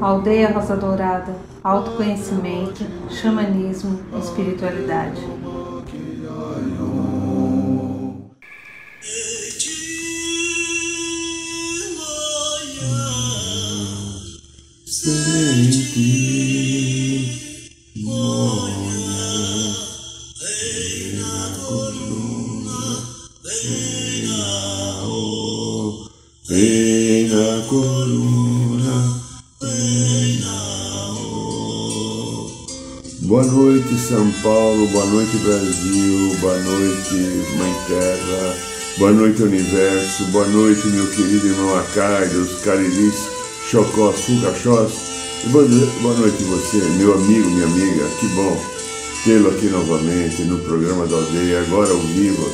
Aldeia Rosa Dourada, autoconhecimento, xamanismo, espiritualidade. Senti noite, São Paulo, boa noite, Brasil, boa noite, Mãe Terra, boa noite, Universo, boa noite, meu querido irmão Acários, Cariris, Chocós, Fucachós, boa, boa noite você, meu amigo, minha amiga, que bom tê-lo aqui novamente no programa da aldeia, agora ao vivo,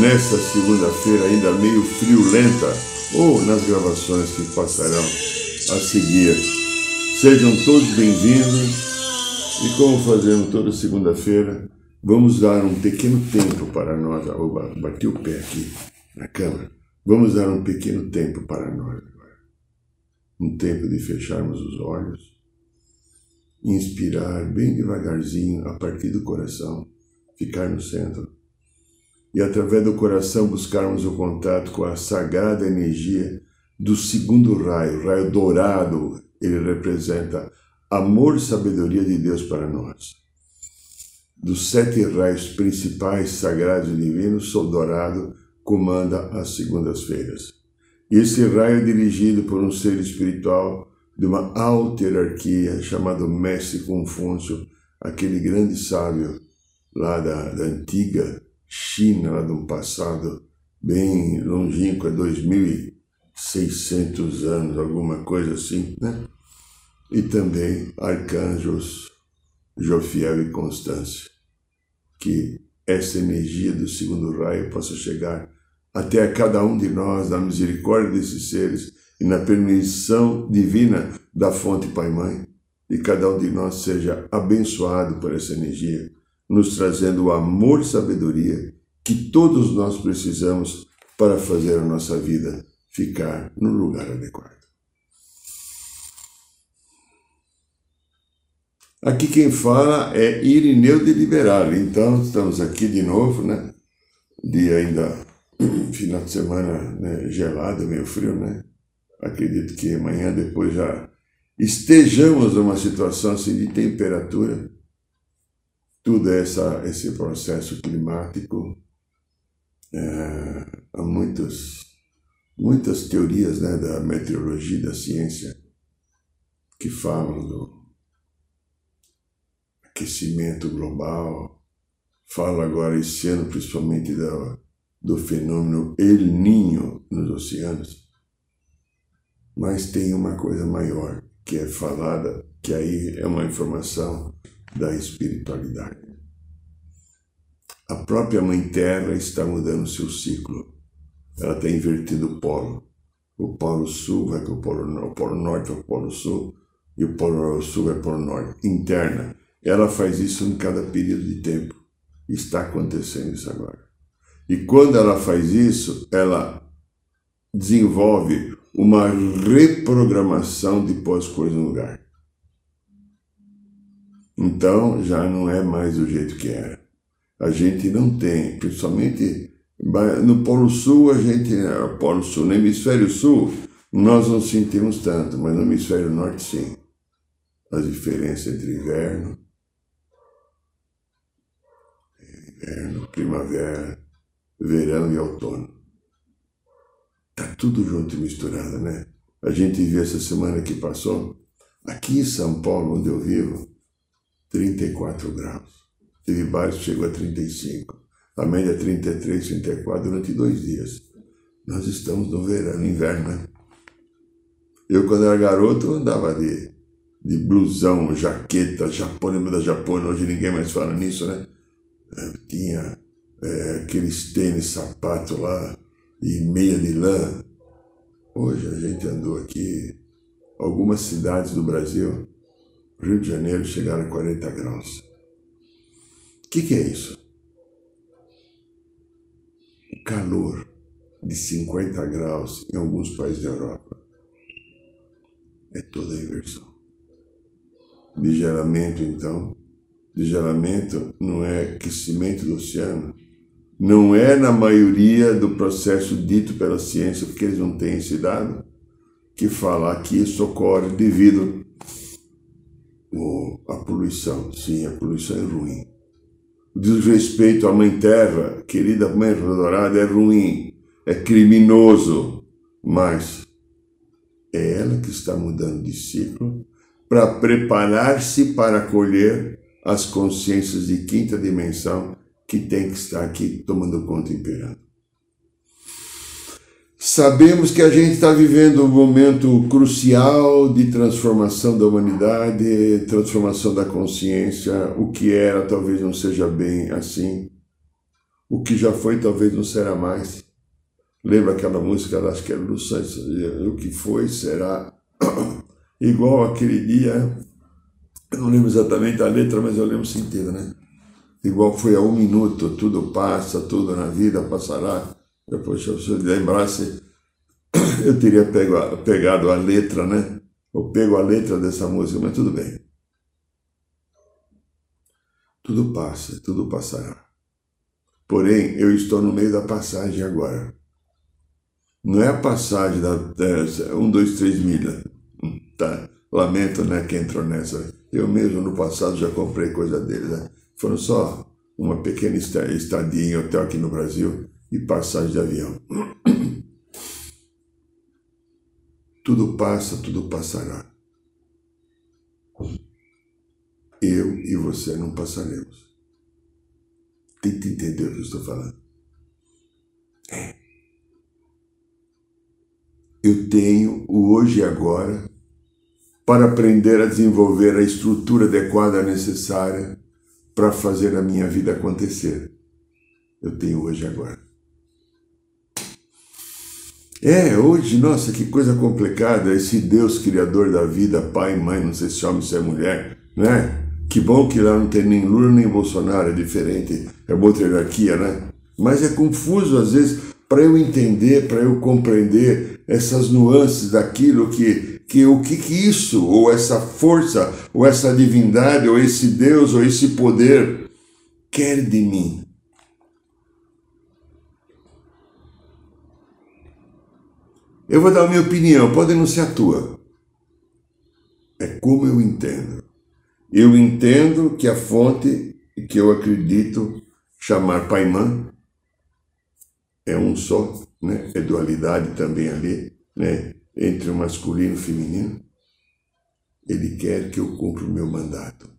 nesta segunda-feira ainda meio friolenta, ou nas gravações que passarão a seguir. Sejam todos bem-vindos e como fazemos toda segunda-feira, vamos dar um pequeno tempo para nós. Oba, bati o pé aqui na câmera. Vamos dar um pequeno tempo para nós agora. Um tempo de fecharmos os olhos, inspirar bem devagarzinho a partir do coração, ficar no centro e através do coração buscarmos o contato com a sagrada energia do segundo raio, o raio dourado, ele representa amor e sabedoria de Deus para nós. Dos sete raios principais sagrados e divinos, o dourado comanda as segundas-feiras. Esse raio é dirigido por um ser espiritual de uma alta hierarquia chamado Mestre Confúcio, aquele grande sábio lá da, da antiga China, lá de um passado bem longínquo, é 2.600 anos, alguma coisa assim, né? E também arcanjos Jofiel e Constância. Que essa energia do segundo raio possa chegar até a cada um de nós, na misericórdia desses seres e na permissão divina da fonte Pai Mãe, e cada um de nós seja abençoado por essa energia nos trazendo o amor e sabedoria que todos nós precisamos para fazer a nossa vida ficar no lugar adequado. Aqui quem fala é Irineu de Liberale, então estamos aqui de novo, né? Dia ainda, final de semana né? gelado, meio frio, né? Acredito que amanhã depois já estejamos numa situação assim de temperatura tudo essa, esse processo climático. É, há muitas, muitas teorias né, da meteorologia da ciência que falam do aquecimento global, fala agora esse ano principalmente do, do fenômeno El Ninho nos oceanos. Mas tem uma coisa maior que é falada, que aí é uma informação da espiritualidade. A própria Mãe Terra está mudando seu ciclo. Ela está invertindo o polo. O polo sul vai para o polo, o polo norte para o polo sul e o polo sul vai para o norte. Interna. Ela faz isso em cada período de tempo. Está acontecendo isso agora. E quando ela faz isso, ela desenvolve uma reprogramação de as coisas no lugar. Então já não é mais do jeito que era. A gente não tem, principalmente no Polo Sul, a gente, no Polo Sul, no Hemisfério Sul, nós não sentimos tanto, mas no Hemisfério Norte sim. As diferenças entre inverno, inverno, primavera, verão e outono. Tá tudo junto e misturado, né? A gente viu essa semana que passou, aqui em São Paulo, onde eu vivo, 34 graus. Teve baixo que chegou a 35. A média é 33, 34 durante dois dias. Nós estamos no verão, no inverno, né? Eu, quando era garoto, andava de, de blusão, jaqueta, Japão, lembra da Japão, hoje ninguém mais fala nisso, né? Eu tinha é, aqueles tênis, sapato lá, e meia de lã. Hoje a gente andou aqui, algumas cidades do Brasil, Rio de Janeiro chegaram a 40 graus. O que, que é isso? O calor, de 50 graus em alguns países da Europa. É toda a inversão. De geramento, então, de geramento não é aquecimento do oceano, não é na maioria do processo dito pela ciência, porque eles não têm esse dado, que fala que isso ocorre devido à poluição. Sim, a poluição é ruim. O desrespeito à Mãe Terra, querida Mãe Dourada, é ruim, é criminoso, mas é ela que está mudando de ciclo para preparar-se para acolher as consciências de quinta dimensão que tem que estar aqui tomando conta e imperando. Sabemos que a gente está vivendo um momento crucial de transformação da humanidade, transformação da consciência. O que era talvez não seja bem assim. O que já foi talvez não será mais. Lembra aquela música, acho que era do Santos, o que foi será igual aquele dia. Eu não lembro exatamente a letra, mas eu lembro o sentido, né? igual foi a um minuto, tudo passa, tudo na vida passará. Depois, se eu lembrasse, eu teria pego pegado a letra, né? Eu pego a letra dessa música, mas tudo bem. Tudo passa, tudo passará. Porém, eu estou no meio da passagem agora. Não é a passagem da um, dois, três milhas. Tá? Lamento, né, que entrou nessa. Eu mesmo no passado já comprei coisa deles, né? Foram só uma pequena estadia em hotel aqui no Brasil e passagem de avião. Tudo passa, tudo passará. Eu e você não passaremos. Tenta entender o que eu estou falando. É. Eu tenho o hoje e agora para aprender a desenvolver a estrutura adequada necessária para fazer a minha vida acontecer. Eu tenho hoje agora. É, hoje, nossa, que coisa complicada, esse Deus criador da vida, pai, mãe, não sei se é homem, se é mulher, né? Que bom que lá não tem nem Lula nem Bolsonaro, é diferente, é outra hierarquia, né? Mas é confuso às vezes para eu entender, para eu compreender essas nuances daquilo que que o que, que isso, ou essa força, ou essa divindade, ou esse Deus, ou esse poder quer de mim. Eu vou dar a minha opinião, pode não ser a tua. É como eu entendo. Eu entendo que a fonte que eu acredito chamar Paimã é um só, né? É dualidade também ali, né? Entre o masculino e o feminino, ele quer que eu cumpra o meu mandato.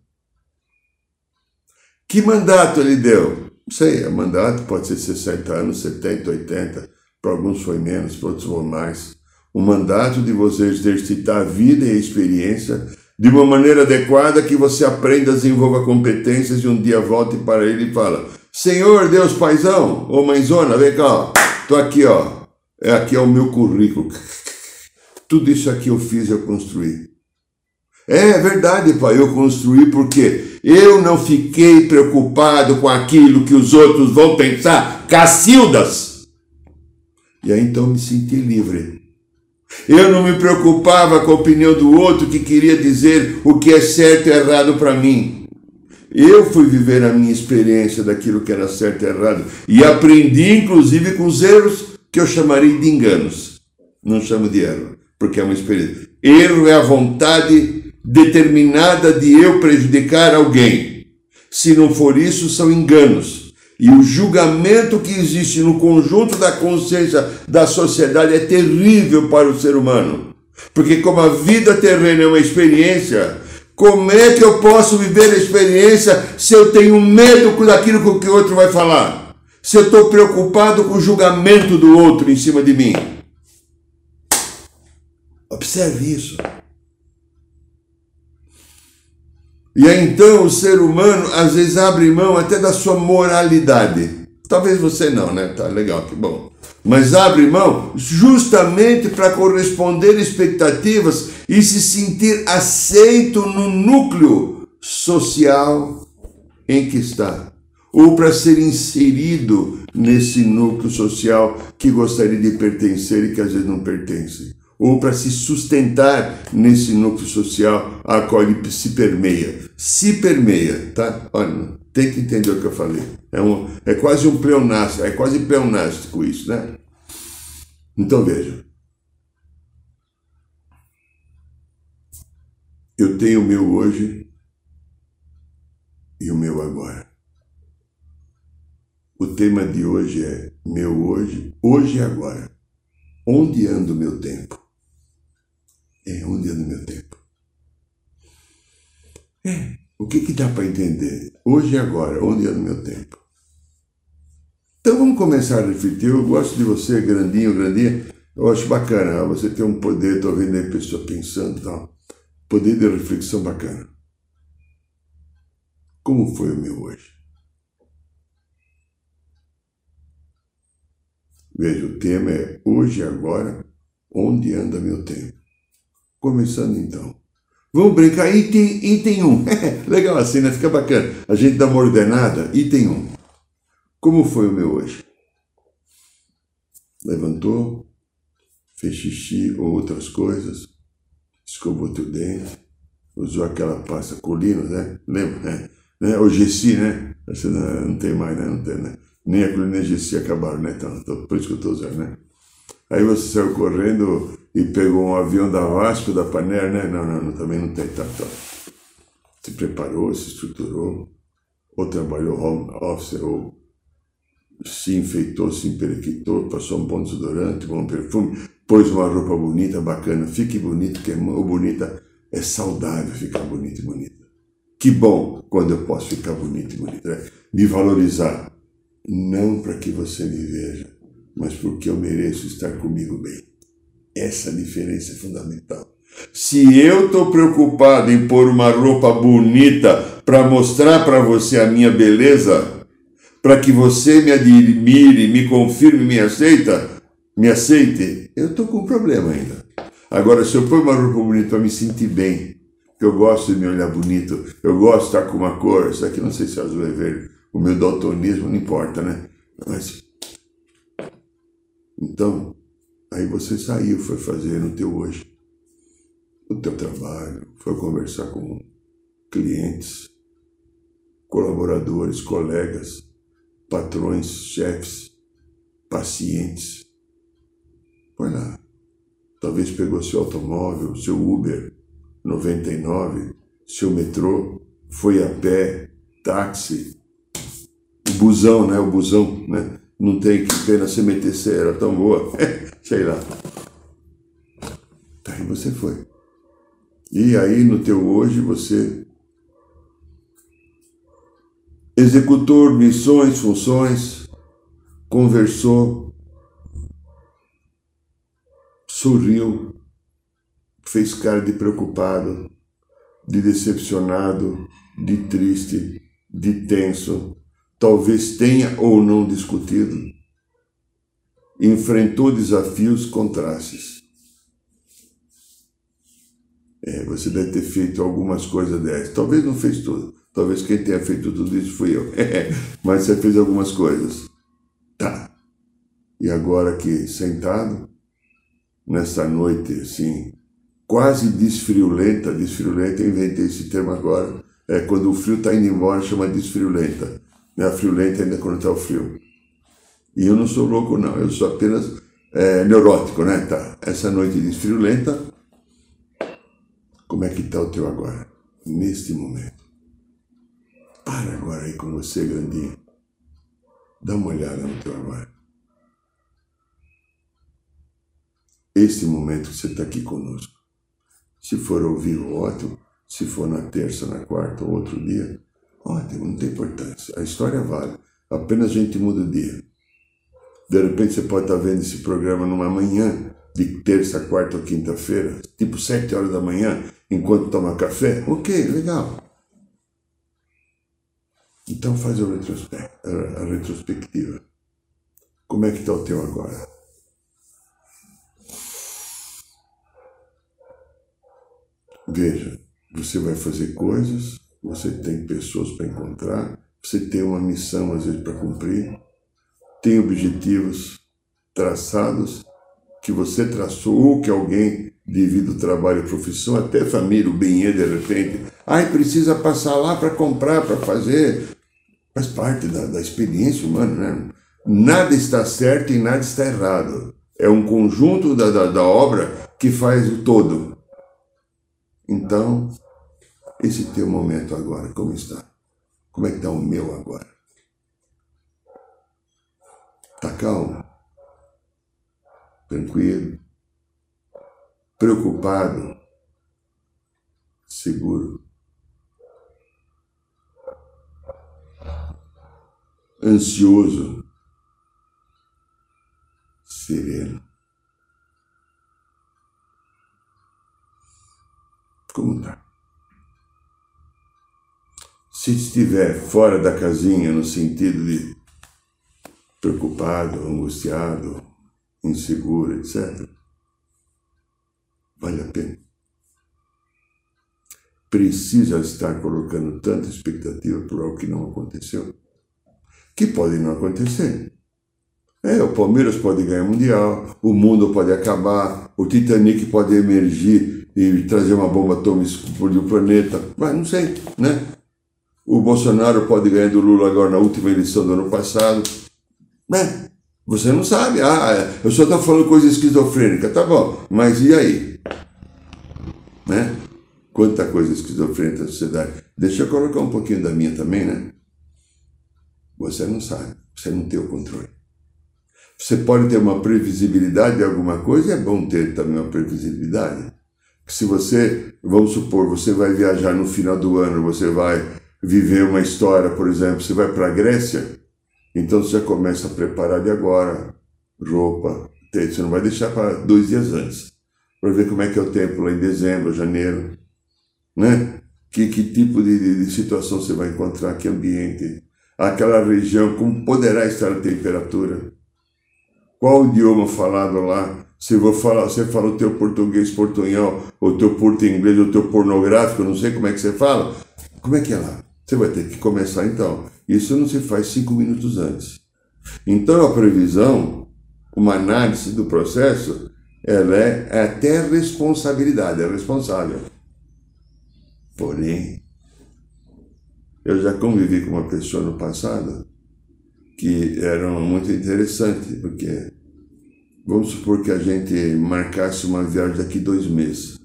Que mandato ele deu? Não sei, o mandato pode ser 60 anos, 70, 80, para alguns foi menos, para outros foi mais. O mandato de você exercitar a vida e a experiência de uma maneira adequada que você aprenda, desenvolva competências e um dia volte para ele e fala: Senhor Deus Paizão, ô mãezona, vem cá, ó, tô aqui, ó, é aqui é o meu currículo. Tudo isso aqui eu fiz, eu construí. É verdade, pai, eu construí porque eu não fiquei preocupado com aquilo que os outros vão pensar, Cacildas. E aí então me senti livre. Eu não me preocupava com a opinião do outro que queria dizer o que é certo e errado para mim. Eu fui viver a minha experiência daquilo que era certo e errado e aprendi, inclusive, com os erros que eu chamaria de enganos. Não chamo de erro porque é uma experiência. Erro é a vontade determinada de eu prejudicar alguém. Se não for isso, são enganos. E o julgamento que existe no conjunto da consciência da sociedade é terrível para o ser humano. Porque, como a vida terrena é uma experiência, como é que eu posso viver a experiência se eu tenho medo daquilo que o outro vai falar? Se eu estou preocupado com o julgamento do outro em cima de mim? Observe isso. E aí então o ser humano às vezes abre mão até da sua moralidade. Talvez você não, né? Tá legal, que bom. Mas abre mão justamente para corresponder expectativas e se sentir aceito no núcleo social em que está, ou para ser inserido nesse núcleo social que gostaria de pertencer e que às vezes não pertence. Ou para se sustentar nesse núcleo social a qual ele se permeia. Se permeia, tá? Olha, tem que entender o que eu falei. É, um, é quase um pleonástico, é quase pleonástico isso, né? Então veja. Eu tenho o meu hoje e o meu agora. O tema de hoje é meu hoje, hoje e agora. Onde anda o meu tempo? É onde anda o meu tempo? É, o que, que dá para entender? Hoje e agora, onde anda o meu tempo? Então vamos começar a refletir. Eu gosto de você, grandinho, grandinha. Eu acho bacana. Você tem um poder, estou vendo aí pessoa pensando e tal. Poder de reflexão bacana. Como foi o meu hoje? Veja, o tema é hoje e agora, onde anda meu tempo? Começando então. Vamos brincar, item, item 1. Legal assim, né? Fica bacana. A gente dá uma ordenada, item 1. Como foi o meu hoje? Levantou, fez xixi ou outras coisas, escovou teu dente, usou aquela pasta colina, né? Lembra, né? né? O Gessi, né? Você não, tem mais, né? Não tem, né? Nem a colina nem a acabaram, né? Então, por isso que eu estou usando, né? Aí você saiu correndo e pegou um avião da Vasco, da Paner, né? Não, não, não, também não tem, tá, tá. Se preparou, se estruturou, ou trabalhou home office, ou se enfeitou, se emperequitou, passou um bom desodorante, um bom perfume, pôs uma roupa bonita, bacana. Fique bonito, que é bonita é saudável ficar bonito e bonita. Que bom quando eu posso ficar bonito e bonita. Né? Me valorizar. Não para que você me veja, mas porque eu mereço estar comigo bem. Essa diferença é fundamental. Se eu estou preocupado em pôr uma roupa bonita para mostrar para você a minha beleza, para que você me admire, me confirme, me aceita, me aceite, eu estou com um problema ainda. Agora, se eu pôr uma roupa bonita para me sentir bem, eu gosto de me olhar bonito, eu gosto de estar com uma cor, isso aqui não sei se é azul é verde, o meu daltonismo não importa, né? Mas então, aí você saiu, foi fazer no teu hoje o teu trabalho, foi conversar com clientes, colaboradores, colegas, patrões, chefes, pacientes. Foi lá. Talvez pegou seu automóvel, seu Uber 99, seu metrô, foi a pé, táxi, o busão, né? O busão, né? Não tem que pena se meter era tão boa. Sei lá. Aí você foi. E aí no teu hoje você executou missões, funções, conversou, sorriu, fez cara de preocupado, de decepcionado, de triste, de tenso, talvez tenha ou não discutido, enfrentou desafios, contrastes. É, você deve ter feito algumas coisas dessas. Talvez não fez tudo. Talvez quem tenha feito tudo isso fui eu. Mas você fez algumas coisas. Tá. E agora aqui, sentado, nessa noite, assim, quase desfriolenta, desfriolenta, inventei esse termo agora, é quando o frio está indo embora, chama desfriolenta. Né? A friolenta ainda quando está o frio. E eu não sou louco, não, eu sou apenas é, neurótico, né? Tá. Essa noite desfriolenta, como é que está o teu agora? Neste momento. Para agora aí com você, grandinho. Dá uma olhada no teu agora. Este momento que você está aqui conosco. Se for ao vivo, ótimo. Se for na terça, na quarta ou outro dia, Ótimo, não tem importância. A história vale. Apenas a gente muda o dia. De repente você pode estar vendo esse programa numa manhã de terça, quarta ou quinta-feira, tipo sete horas da manhã, enquanto toma café. Ok, legal. Então faz a, a retrospectiva. Como é que está o teu agora? Veja, você vai fazer coisas você tem pessoas para encontrar, você tem uma missão às vezes para cumprir, tem objetivos traçados que você traçou ou que alguém devido ao trabalho e profissão, até família, o bem de repente, ai, precisa passar lá para comprar, para fazer. Faz parte da, da experiência humana, né? Nada está certo e nada está errado. É um conjunto da, da, da obra que faz o todo. Então, esse teu momento agora, como está? Como é que está o meu agora? Está calmo? Tranquilo? Preocupado? Seguro? Ansioso? Sereno? Como está? Se estiver fora da casinha, no sentido de preocupado, angustiado, inseguro, etc., vale a pena. Precisa estar colocando tanta expectativa por algo que não aconteceu. Que pode não acontecer. É, o Palmeiras pode ganhar mundial, o mundo pode acabar, o Titanic pode emergir e trazer uma bomba atômica explodir o planeta. Mas não sei, né? O Bolsonaro pode ganhar do Lula agora na última eleição do ano passado. Né? Você não sabe. Ah, eu só estou falando coisa esquizofrênica. Tá bom, mas e aí? Né? Quanta coisa esquizofrênica na sociedade. Deixa eu colocar um pouquinho da minha também, né? Você não sabe. Você não tem o controle. Você pode ter uma previsibilidade de alguma coisa, e é bom ter também uma previsibilidade. Se você, vamos supor, você vai viajar no final do ano, você vai viver uma história, por exemplo, você vai para a Grécia, então você já começa a preparar de agora roupa, você não vai deixar para dois dias antes, para ver como é que é o tempo lá em dezembro, janeiro, né? Que, que tipo de, de situação você vai encontrar, que ambiente, aquela região, como poderá estar a temperatura, qual o idioma falado lá, se vou falar, você fala o teu português portunhol, o teu porto inglês, o teu pornográfico, não sei como é que você fala, como é que é lá? Você vai ter que começar então. Isso não se faz cinco minutos antes. Então a previsão, uma análise do processo, ela é, até responsabilidade, é responsável. Porém, eu já convivi com uma pessoa no passado que era muito interessante, porque vamos supor que a gente marcasse uma viagem daqui dois meses.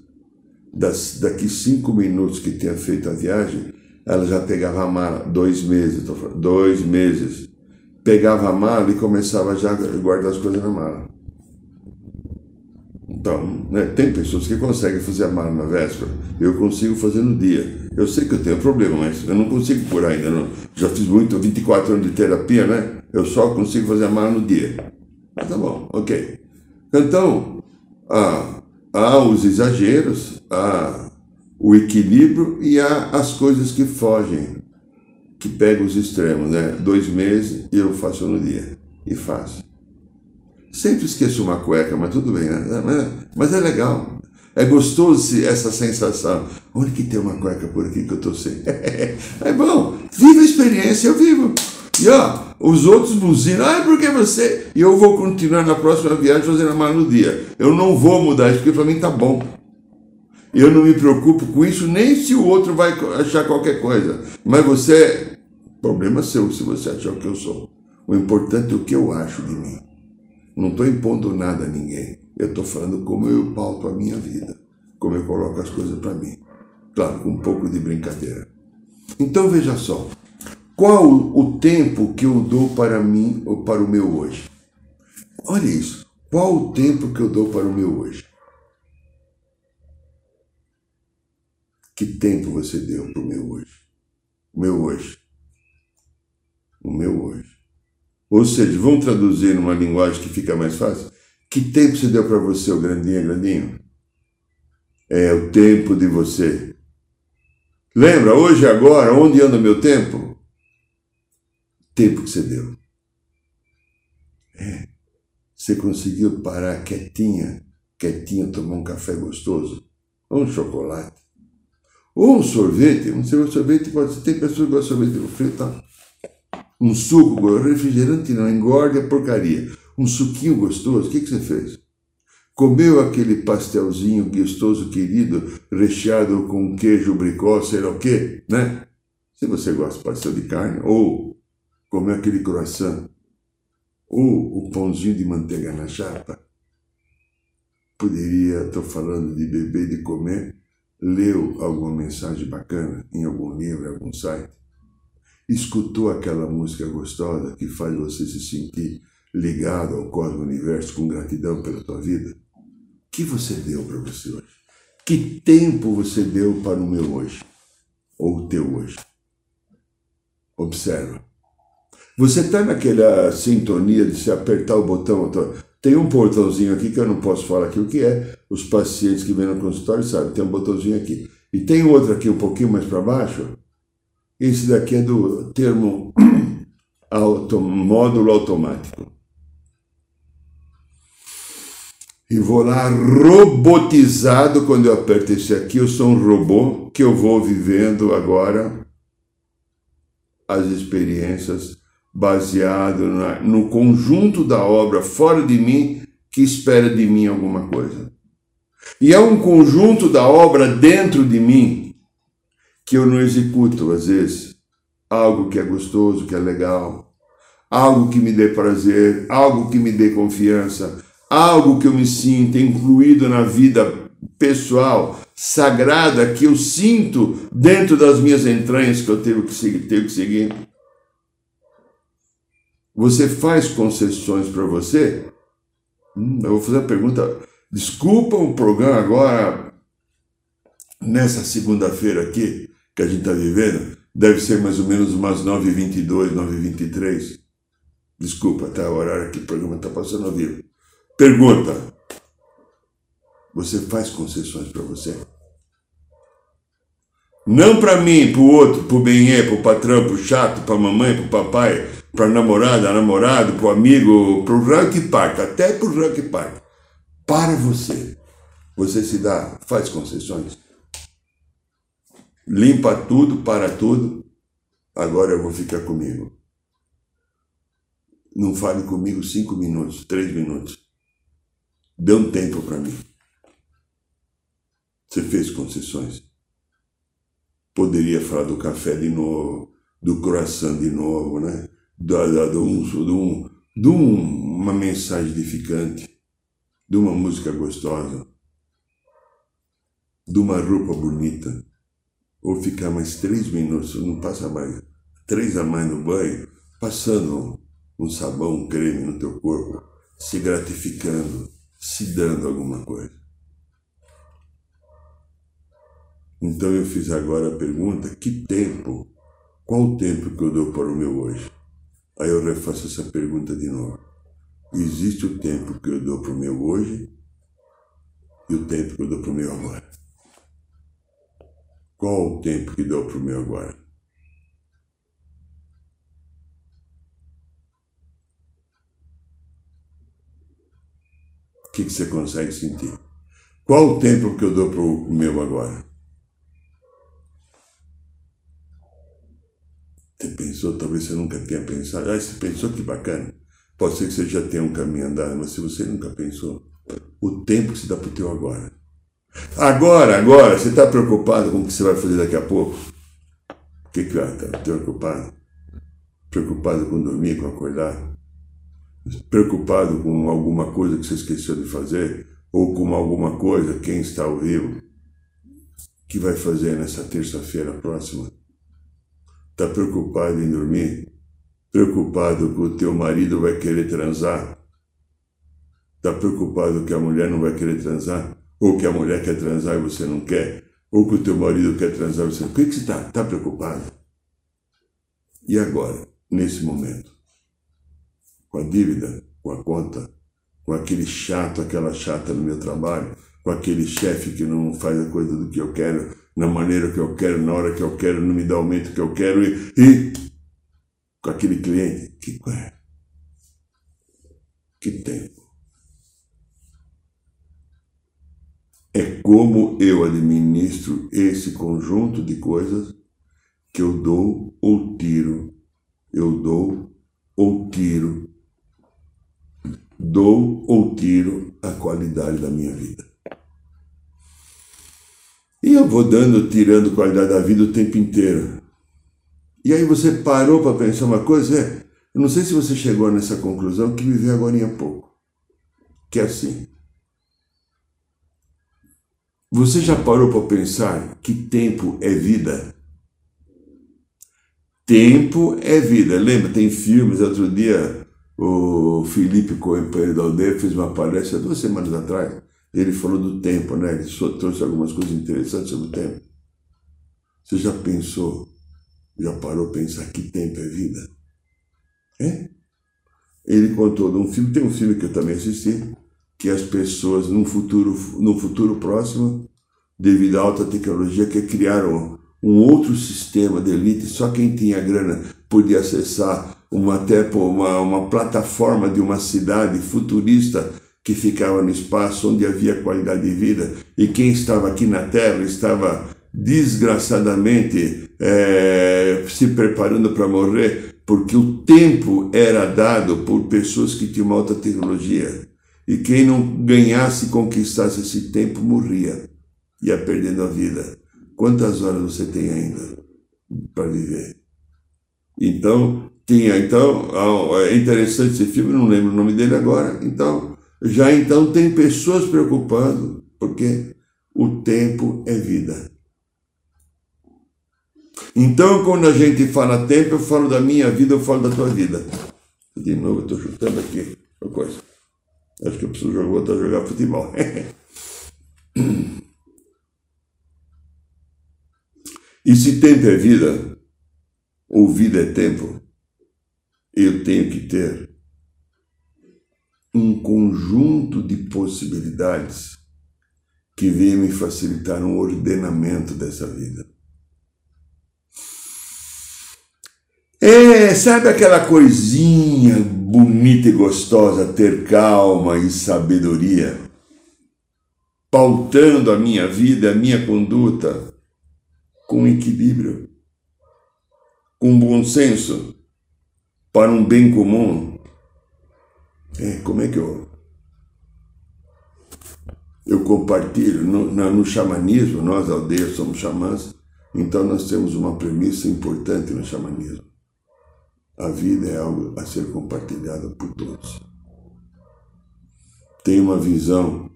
Das, daqui cinco minutos que tenha feito a viagem, ela já pegava a mala, dois meses, falando, dois meses. Pegava a mala e começava já a guardar as coisas na mala. Então, né, tem pessoas que conseguem fazer a mala na véspera, eu consigo fazer no dia. Eu sei que eu tenho problema, mas eu não consigo por ainda. Não. Já fiz muito, 24 anos de terapia, né? Eu só consigo fazer a mala no dia. Mas tá bom, ok. Então, há, há os exageros, há o equilíbrio e há as coisas que fogem, que pegam os extremos, né? Dois meses e eu faço no dia. E faço. Sempre esqueço uma cueca, mas tudo bem, né? Mas é legal. É gostoso essa sensação. Onde que tem uma cueca por aqui que eu tô sem? é bom. Viva a experiência, eu vivo. E ó, os outros buzinam, ah, porque você. E eu vou continuar na próxima viagem fazendo a mala no dia. Eu não vou mudar isso, porque para mim tá bom. Eu não me preocupo com isso, nem se o outro vai achar qualquer coisa. Mas você, problema seu se você achar o que eu sou. O importante é o que eu acho de mim. Não estou impondo nada a ninguém. Eu estou falando como eu pauto a minha vida, como eu coloco as coisas para mim. Claro, com um pouco de brincadeira. Então veja só, qual o tempo que eu dou para mim ou para o meu hoje? Olha isso. Qual o tempo que eu dou para o meu hoje? Que tempo você deu para o meu hoje? O meu hoje. O meu hoje. Ou seja, vamos traduzir numa linguagem que fica mais fácil. Que tempo você deu para você, o grandinho, grandinho? É o tempo de você. Lembra, hoje, agora, onde anda o meu tempo? Tempo que você deu. É. Você conseguiu parar quietinha, quietinha, tomar um café gostoso, ou um chocolate, ou um sorvete, um sorvete pode ser, tem pessoas que gostam de sorvete frio, tá? Um suco, refrigerante não, engorda a porcaria. Um suquinho gostoso, o que, que você fez? Comeu aquele pastelzinho gostoso, querido, recheado com queijo bricó, sei lá o quê, né? Se você gosta de pastel de carne, ou comeu aquele croissant, ou o pãozinho de manteiga na chapa, poderia, estou falando de beber, de comer, leu alguma mensagem bacana em algum livro, em algum site, escutou aquela música gostosa que faz você se sentir ligado ao cosmos universo com gratidão pela tua vida? que você deu para você hoje? Que tempo você deu para o meu hoje? Ou o teu hoje? Observa. Você está naquela sintonia de se apertar o botão. Tem um portãozinho aqui que eu não posso falar aqui o que é. Os pacientes que vêm no consultório sabem, tem um botãozinho aqui. E tem outro aqui um pouquinho mais para baixo. Esse daqui é do termo auto, módulo automático. e vou lá robotizado quando eu aperto esse aqui, eu sou um robô que eu vou vivendo agora as experiências baseado na, no conjunto da obra fora de mim que espera de mim alguma coisa. E é um conjunto da obra dentro de mim que eu não executo às vezes algo que é gostoso, que é legal, algo que me dê prazer, algo que me dê confiança, algo que eu me sinta incluído na vida pessoal, sagrada, que eu sinto dentro das minhas entranhas que eu tenho que seguir. Tenho que seguir. Você faz concessões para você? Hum, eu vou fazer a pergunta. Desculpa o programa agora, nessa segunda-feira aqui, que a gente está vivendo, deve ser mais ou menos umas 9h22, 9h23. Desculpa, tá? O horário que o programa está passando ao vivo. Pergunta: Você faz concessões para você? Não para mim, para o outro, para o benê, para o patrão, para o chato, para a mamãe, para o papai, para a namorada, namorado, para o amigo, para o rank park, até para o rank park. Para você. Você se dá, faz concessões. Limpa tudo, para tudo. Agora eu vou ficar comigo. Não fale comigo cinco minutos, três minutos. Dê um tempo para mim. Você fez concessões. Poderia falar do café de novo, do croissant de novo, né? De, de, de, de, um, de um, uma mensagem edificante, de uma música gostosa, de uma roupa bonita, ou ficar mais três minutos, não passa mais, três a mais no banho, passando um sabão, um creme no teu corpo, se gratificando, se dando alguma coisa. Então eu fiz agora a pergunta: que tempo? Qual o tempo que eu dou para o meu hoje? Aí eu refaço essa pergunta de novo. Existe o tempo que eu dou para o meu hoje e o tempo que eu dou para o meu agora. Qual o tempo que dou para o meu agora? O que, que você consegue sentir? Qual o tempo que eu dou para o meu agora? Você pensou, talvez você nunca tenha pensado. Ah, você pensou que bacana. Pode ser que você já tenha um caminho andado, mas se você nunca pensou, o tempo que você dá para o teu agora. Agora, agora, você está preocupado com o que você vai fazer daqui a pouco? O que, que vai estar tá preocupado? Preocupado com dormir, com acordar? preocupado com alguma coisa que você esqueceu de fazer, ou com alguma coisa, quem está ao vivo, que vai fazer nessa terça-feira próxima? Está preocupado em dormir? Preocupado que o teu marido vai querer transar? Está preocupado que a mulher não vai querer transar? Ou que a mulher quer transar e você não quer? Ou que o teu marido quer transar e você não quer? O que você está? Está preocupado? E agora, nesse momento? com a dívida, com a conta, com aquele chato, aquela chata no meu trabalho, com aquele chefe que não faz a coisa do que eu quero, na maneira que eu quero, na hora que eu quero, não me dá o aumento que eu quero e, e com aquele cliente. Que, que tempo. É como eu administro esse conjunto de coisas que eu dou ou tiro eu dou ou tiro, dou ou tiro a qualidade da minha vida. E eu vou dando, tirando qualidade da vida o tempo inteiro. E aí você parou para pensar uma coisa, é, eu não sei se você chegou nessa conclusão que veio agora em pouco. Que é assim. Você já parou para pensar que tempo é vida? Tempo é vida. Lembra, tem filmes, outro dia o Felipe Coelho da Aldeia fez uma palestra duas semanas atrás. Ele falou do tempo, né? Ele trouxe algumas coisas interessantes sobre o tempo. Você já pensou, já parou para pensar que tempo é vida? É? Ele contou de um filme, tem um filme que eu também assisti, que as pessoas, num futuro, no futuro próximo, devido à alta tecnologia, que criaram um outro sistema de elite, só quem tinha grana podia acessar uma, uma, uma plataforma de uma cidade futurista que ficava no espaço, onde havia qualidade de vida, e quem estava aqui na Terra estava desgraçadamente é, se preparando para morrer, porque o tempo era dado por pessoas que tinham alta tecnologia. E quem não ganhasse conquistasse esse tempo morria, ia perdendo a vida. Quantas horas você tem ainda para viver? Então, tinha, então, é interessante esse filme, não lembro o nome dele agora. Então, já então tem pessoas preocupando, porque o tempo é vida. Então, quando a gente fala tempo, eu falo da minha vida, eu falo da tua vida. De novo, eu estou chutando aqui uma coisa. Acho que eu preciso jogar, voltar a jogar futebol. e se tempo é vida, ou vida é tempo, eu tenho que ter um conjunto de possibilidades que venha me facilitar um ordenamento dessa vida. É, sabe aquela coisinha bonita e gostosa, ter calma e sabedoria, pautando a minha vida, a minha conduta, com equilíbrio, com bom senso, para um bem comum. É, como é que eu. Eu compartilho no, no xamanismo, nós aldeias somos xamãs, então nós temos uma premissa importante no xamanismo. A vida é algo a ser compartilhado por todos. Tem uma visão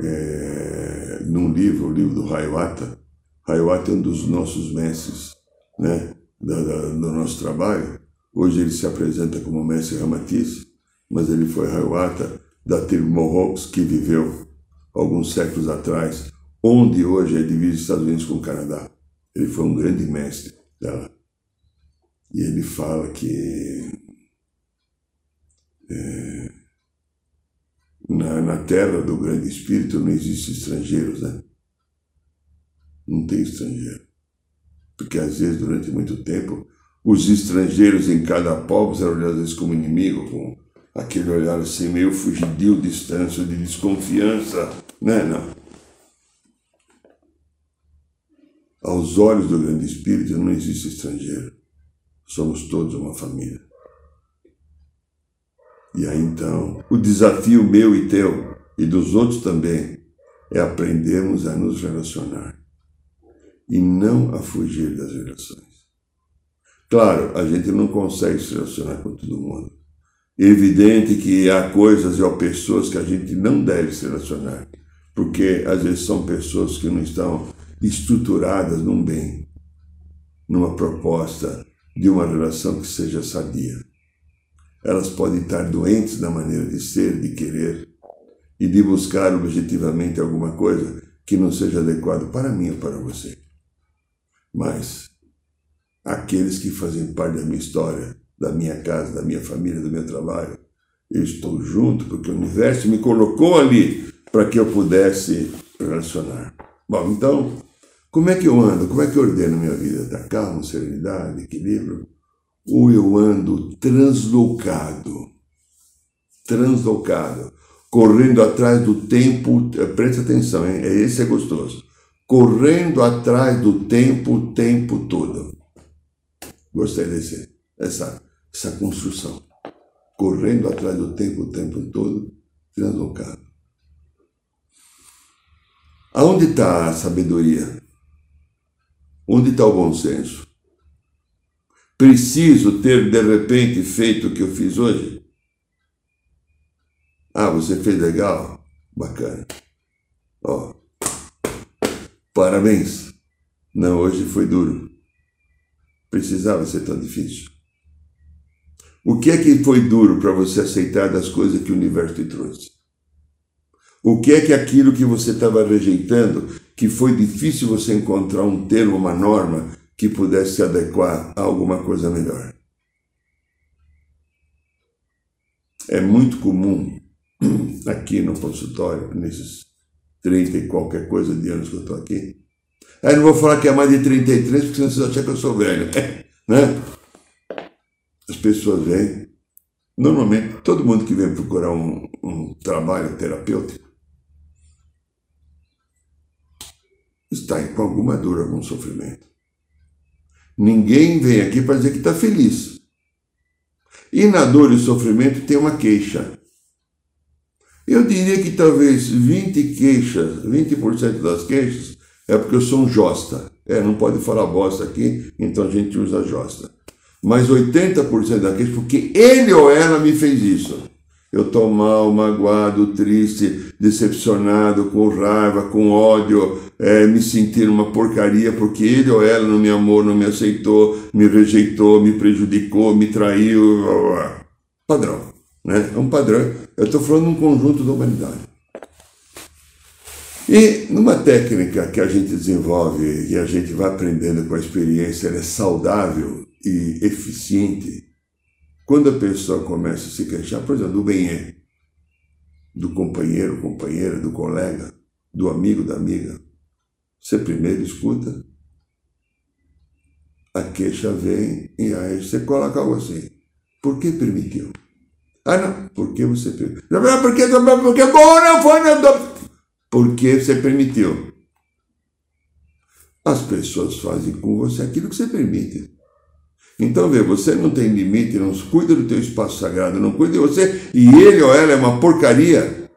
é, num livro, o livro do Hayawata. Hayawata é um dos nossos mestres né, do, do nosso trabalho. Hoje ele se apresenta como mestre Ramatiz, mas ele foi Hayawata da tribo Mohawks que viveu alguns séculos atrás, onde hoje é divisa Estados Unidos com o Canadá. Ele foi um grande mestre dela. E ele fala que é, na, na terra do grande espírito não existem estrangeiros, né? Não tem estrangeiro. Porque às vezes, durante muito tempo, os estrangeiros em cada povo eram olhados como inimigo, com aquele olhar assim meio fugidio, distância, de desconfiança. Né? Não. Aos olhos do grande espírito não existe estrangeiro. Somos todos uma família. E aí então, o desafio meu e teu, e dos outros também, é aprendermos a nos relacionar e não a fugir das relações. Claro, a gente não consegue se relacionar com todo mundo. É evidente que há coisas e há pessoas que a gente não deve se relacionar, porque às vezes são pessoas que não estão estruturadas num bem, numa proposta de uma relação que seja sadia. Elas podem estar doentes na maneira de ser, de querer e de buscar objetivamente alguma coisa que não seja adequado para mim ou para você. Mas aqueles que fazem parte da minha história, da minha casa, da minha família, do meu trabalho. Eu estou junto porque o universo me colocou ali para que eu pudesse relacionar. Bom, então, como é que eu ando? Como é que eu ordeno minha vida? Está calma, serenidade, equilíbrio? Ou eu ando translocado? Translocado. Correndo atrás do tempo. Preste atenção, hein? Esse é gostoso. Correndo atrás do tempo o tempo todo. Gostei desse. essa, essa construção, correndo atrás do tempo o tempo todo, translocado. Aonde está a sabedoria? Onde está o bom senso? Preciso ter de repente feito o que eu fiz hoje? Ah, você fez legal? Bacana. Ó, parabéns. Não, hoje foi duro. Precisava ser tão difícil. O que é que foi duro para você aceitar das coisas que o universo te trouxe? O que é que aquilo que você estava rejeitando, que foi difícil você encontrar um termo, uma norma que pudesse se adequar a alguma coisa melhor? É muito comum aqui no consultório, nesses 30 e qualquer coisa de anos que eu estou aqui. Aí não vou falar que é mais de 33, porque senão vocês acham que eu sou velho. né? As pessoas vêm. Normalmente, todo mundo que vem procurar um, um trabalho terapêutico está com alguma dor, algum sofrimento. Ninguém vem aqui para dizer que está feliz. E na dor e sofrimento tem uma queixa. Eu diria que talvez 20 queixas, 20% das queixas é porque eu sou um josta. É, não pode falar bosta aqui, então a gente usa josta. Mas 80% da queixa porque ele ou ela me fez isso. Eu estou mal, magoado, triste, decepcionado, com raiva, com ódio, é, me sentindo uma porcaria porque ele ou ela não me amou, não me aceitou, me rejeitou, me prejudicou, me traiu. Padrão. Né? É um padrão. Eu estou falando de um conjunto da humanidade. E numa técnica que a gente desenvolve e a gente vai aprendendo com a experiência, ela é saudável e eficiente. Quando a pessoa começa a se queixar, por exemplo, do bem do companheiro, companheira, do colega, do amigo, da amiga, você primeiro escuta, a queixa vem e aí você coloca algo assim. Por que permitiu? Ah, não. Por que você permitiu? Porque, porque bom, não foi. Não, porque você permitiu. As pessoas fazem com você aquilo que você permite. Então, vê, você não tem limite, não cuida do teu espaço sagrado, não cuida de você, e ele ou ela é uma porcaria.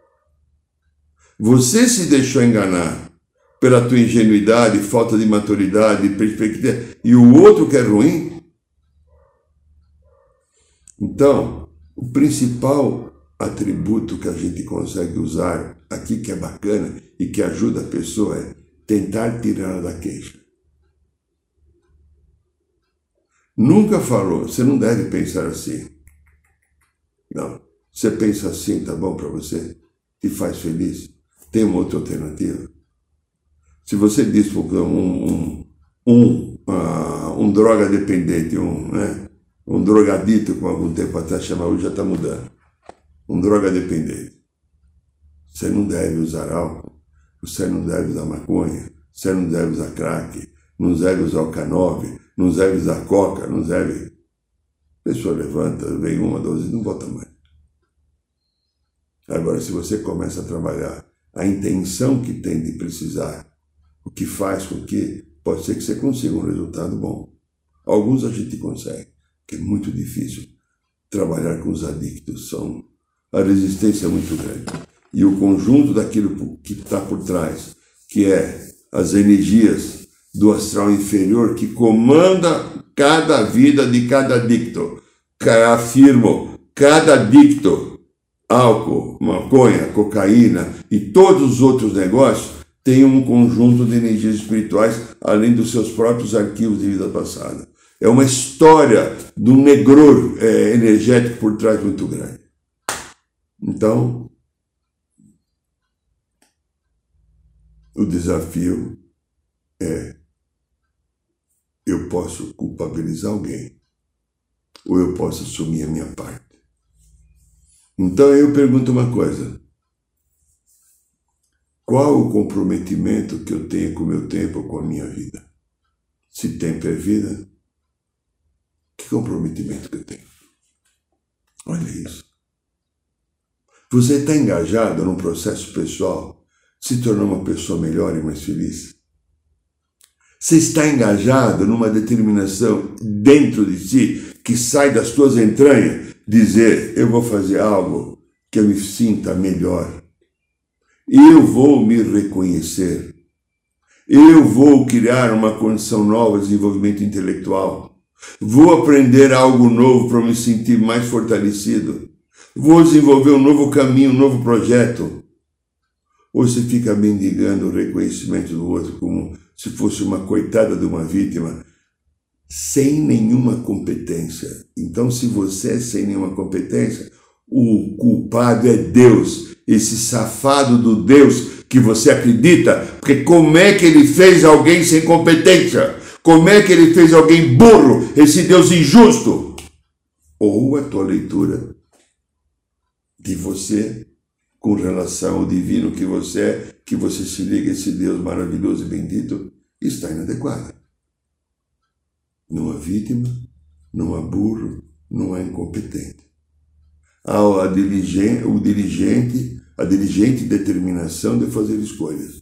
Você se deixou enganar pela tua ingenuidade, falta de maturidade, perspectiva, e o outro que é ruim. Então, o principal atributo que a gente consegue usar aqui, que é bacana e que ajuda a pessoa, é tentar tirá-la da queixa. Nunca falou, você não deve pensar assim. Não. Você pensa assim, tá bom para você? Te faz feliz? Tem uma outra alternativa? Se você diz para um, um, um, uh, um droga dependente, um, né? um drogadito, como algum tempo atrás chamava, já está mudando. Um droga dependente. Você não deve usar álcool, você não deve usar maconha, você não deve usar crack, não deve usar o K9, não deve usar coca, não deve. A pessoa levanta, vem uma, duas e não volta mais. Agora, se você começa a trabalhar a intenção que tem de precisar, o que faz com que pode ser que você consiga um resultado bom. Alguns a gente consegue que é muito difícil trabalhar com os adictos, são a resistência é muito grande. E o conjunto daquilo que está por trás, que é as energias do astral inferior que comanda cada vida de cada adicto. Afirmo, cada adicto, álcool, maconha, cocaína e todos os outros negócios, tem um conjunto de energias espirituais além dos seus próprios arquivos de vida passada. É uma história de um negror é, energético por trás muito grande. Então, o desafio é: eu posso culpabilizar alguém, ou eu posso assumir a minha parte. Então eu pergunto uma coisa: qual o comprometimento que eu tenho com o meu tempo, com a minha vida? Se tempo é vida, que comprometimento que eu tenho? Olha isso. Você está engajado num processo pessoal, se tornar uma pessoa melhor e mais feliz? Você está engajado numa determinação dentro de si que sai das tuas entranhas, dizer: Eu vou fazer algo que eu me sinta melhor. Eu vou me reconhecer. Eu vou criar uma condição nova de desenvolvimento intelectual. Vou aprender algo novo para me sentir mais fortalecido. Vou desenvolver um novo caminho, um novo projeto. Ou você fica mendigando o reconhecimento do outro como se fosse uma coitada de uma vítima, sem nenhuma competência. Então, se você é sem nenhuma competência, o culpado é Deus, esse safado do Deus que você acredita, porque como é que ele fez alguém sem competência? Como é que ele fez alguém burro, esse Deus injusto? Ou a tua leitura de você com relação ao divino que você é, que você se liga a esse Deus maravilhoso e bendito, está inadequada. Não há vítima, não há burro, não há incompetente a diligente, o dirigente, a diligente determinação de fazer escolhas,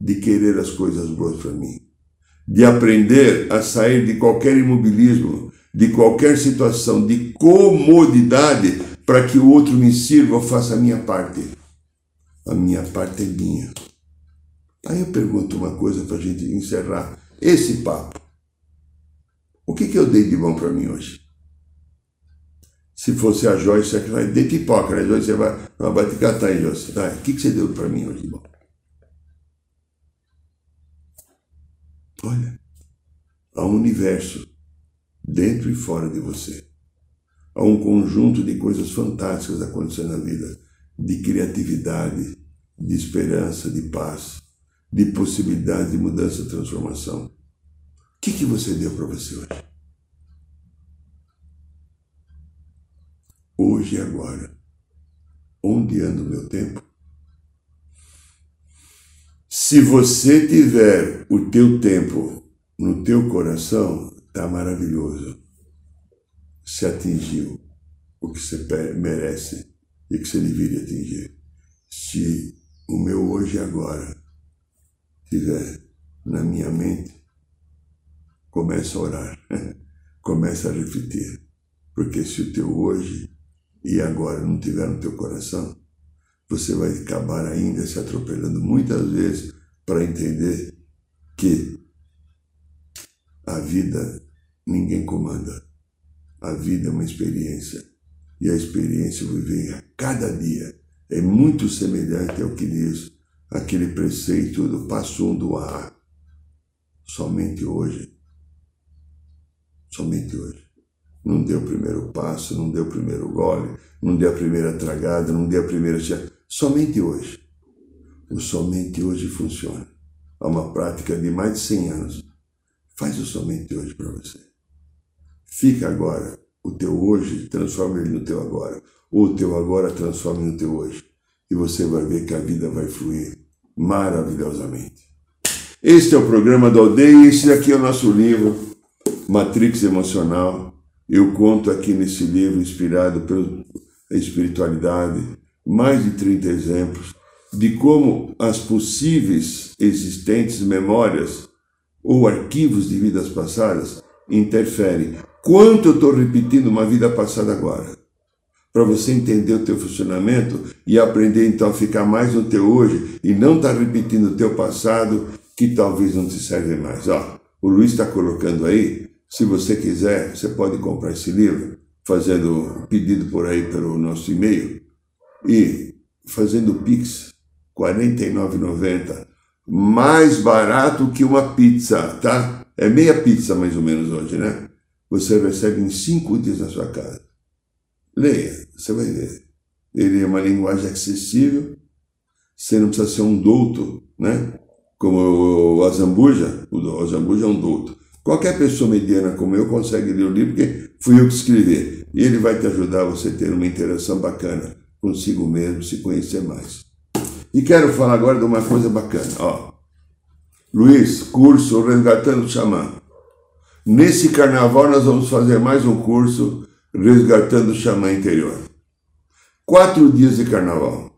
de querer as coisas boas para mim, de aprender a sair de qualquer imobilismo, de qualquer situação de comodidade para que o outro me sirva ou faça a minha parte. A minha parte é minha. Aí eu pergunto uma coisa para a gente encerrar esse papo. O que, que eu dei de bom para mim hoje? Se fosse a Joyce, você vai de pipoca, né, Joyce? Vai, vai te catar aí, Joyce. Tá, o que, que você deu para mim hoje, irmão? Olha, há um universo dentro e fora de você. Há um conjunto de coisas fantásticas acontecendo na vida, de criatividade, de esperança, de paz, de possibilidade de mudança e transformação. O que, que você deu para você hoje? Hoje e agora. Onde anda o meu tempo? Se você tiver o teu tempo no teu coração, está maravilhoso. Se atingiu o que você merece e que você deveria atingir. Se o meu hoje e agora estiver na minha mente, começa a orar, começa a refletir. Porque se o teu hoje e agora não tiver no teu coração, você vai acabar ainda se atropelando muitas vezes para entender que a vida ninguém comanda. A vida é uma experiência. E a experiência viver a cada dia é muito semelhante ao que diz aquele preceito do passum do ar. Somente hoje. Somente hoje não deu o primeiro passo, não deu o primeiro gole, não deu a primeira tragada, não deu a primeira. Somente hoje. O somente hoje funciona. Há uma prática de mais de 100 anos. Faz o somente hoje para você. Fica agora. O teu hoje, transforma ele no teu agora. Ou o teu agora, transforma no teu hoje. E você vai ver que a vida vai fluir maravilhosamente. Este é o programa da aldeia e esse aqui é o nosso livro, Matrix Emocional eu conto aqui nesse livro, inspirado pela espiritualidade, mais de 30 exemplos de como as possíveis existentes memórias ou arquivos de vidas passadas interferem. Quanto eu estou repetindo uma vida passada agora? Para você entender o teu funcionamento e aprender então a ficar mais no teu hoje e não estar tá repetindo o teu passado que talvez não te serve mais. Ó, o Luiz está colocando aí se você quiser, você pode comprar esse livro, fazendo pedido por aí pelo nosso e-mail e fazendo Pix, R$ 49,90. Mais barato que uma pizza, tá? É meia pizza mais ou menos hoje, né? Você recebe em cinco dias na sua casa. Leia, você vai ver. Ele é uma linguagem acessível, você não precisa ser um douto, né? Como o Azambuja, o Azambuja é um douto. Qualquer pessoa mediana como eu consegue ler o livro, porque fui eu que escrevi. E ele vai te ajudar a você ter uma interação bacana consigo mesmo, se conhecer mais. E quero falar agora de uma coisa bacana. Ó. Luiz, curso Resgatando o Xamã. Nesse carnaval nós vamos fazer mais um curso Resgatando o Xamã Interior. Quatro dias de carnaval.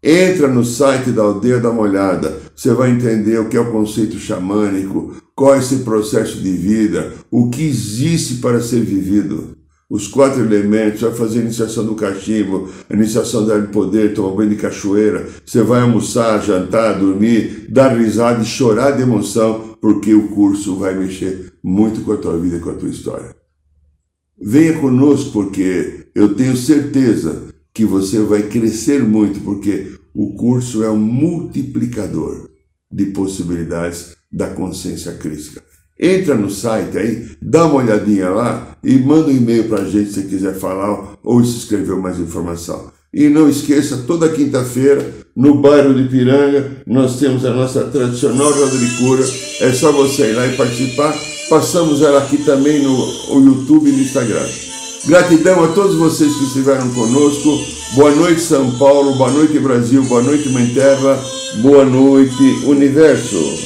Entra no site da aldeia, dá uma olhada. Você vai entender o que é o conceito xamânico, qual é esse processo de vida, o que existe para ser vivido. Os quatro elementos, vai fazer a iniciação do cachimbo, a iniciação do poder, tomar banho de cachoeira, você vai almoçar, jantar, dormir, dar risada e chorar de emoção, porque o curso vai mexer muito com a tua vida e com a tua história. Venha conosco, porque eu tenho certeza que você vai crescer muito, porque o curso é um multiplicador de possibilidades da consciência crítica. Entra no site aí, dá uma olhadinha lá e manda um e-mail para a gente se quiser falar ou se inscrever mais informação. E não esqueça, toda quinta-feira, no bairro de Piranga, nós temos a nossa tradicional roda de cura. É só você ir lá e participar. Passamos ela aqui também no, no YouTube e no Instagram. Gratidão a todos vocês que estiveram conosco. Boa noite, São Paulo. Boa noite, Brasil. Boa noite, Mãe Terra. Boa noite, Universo.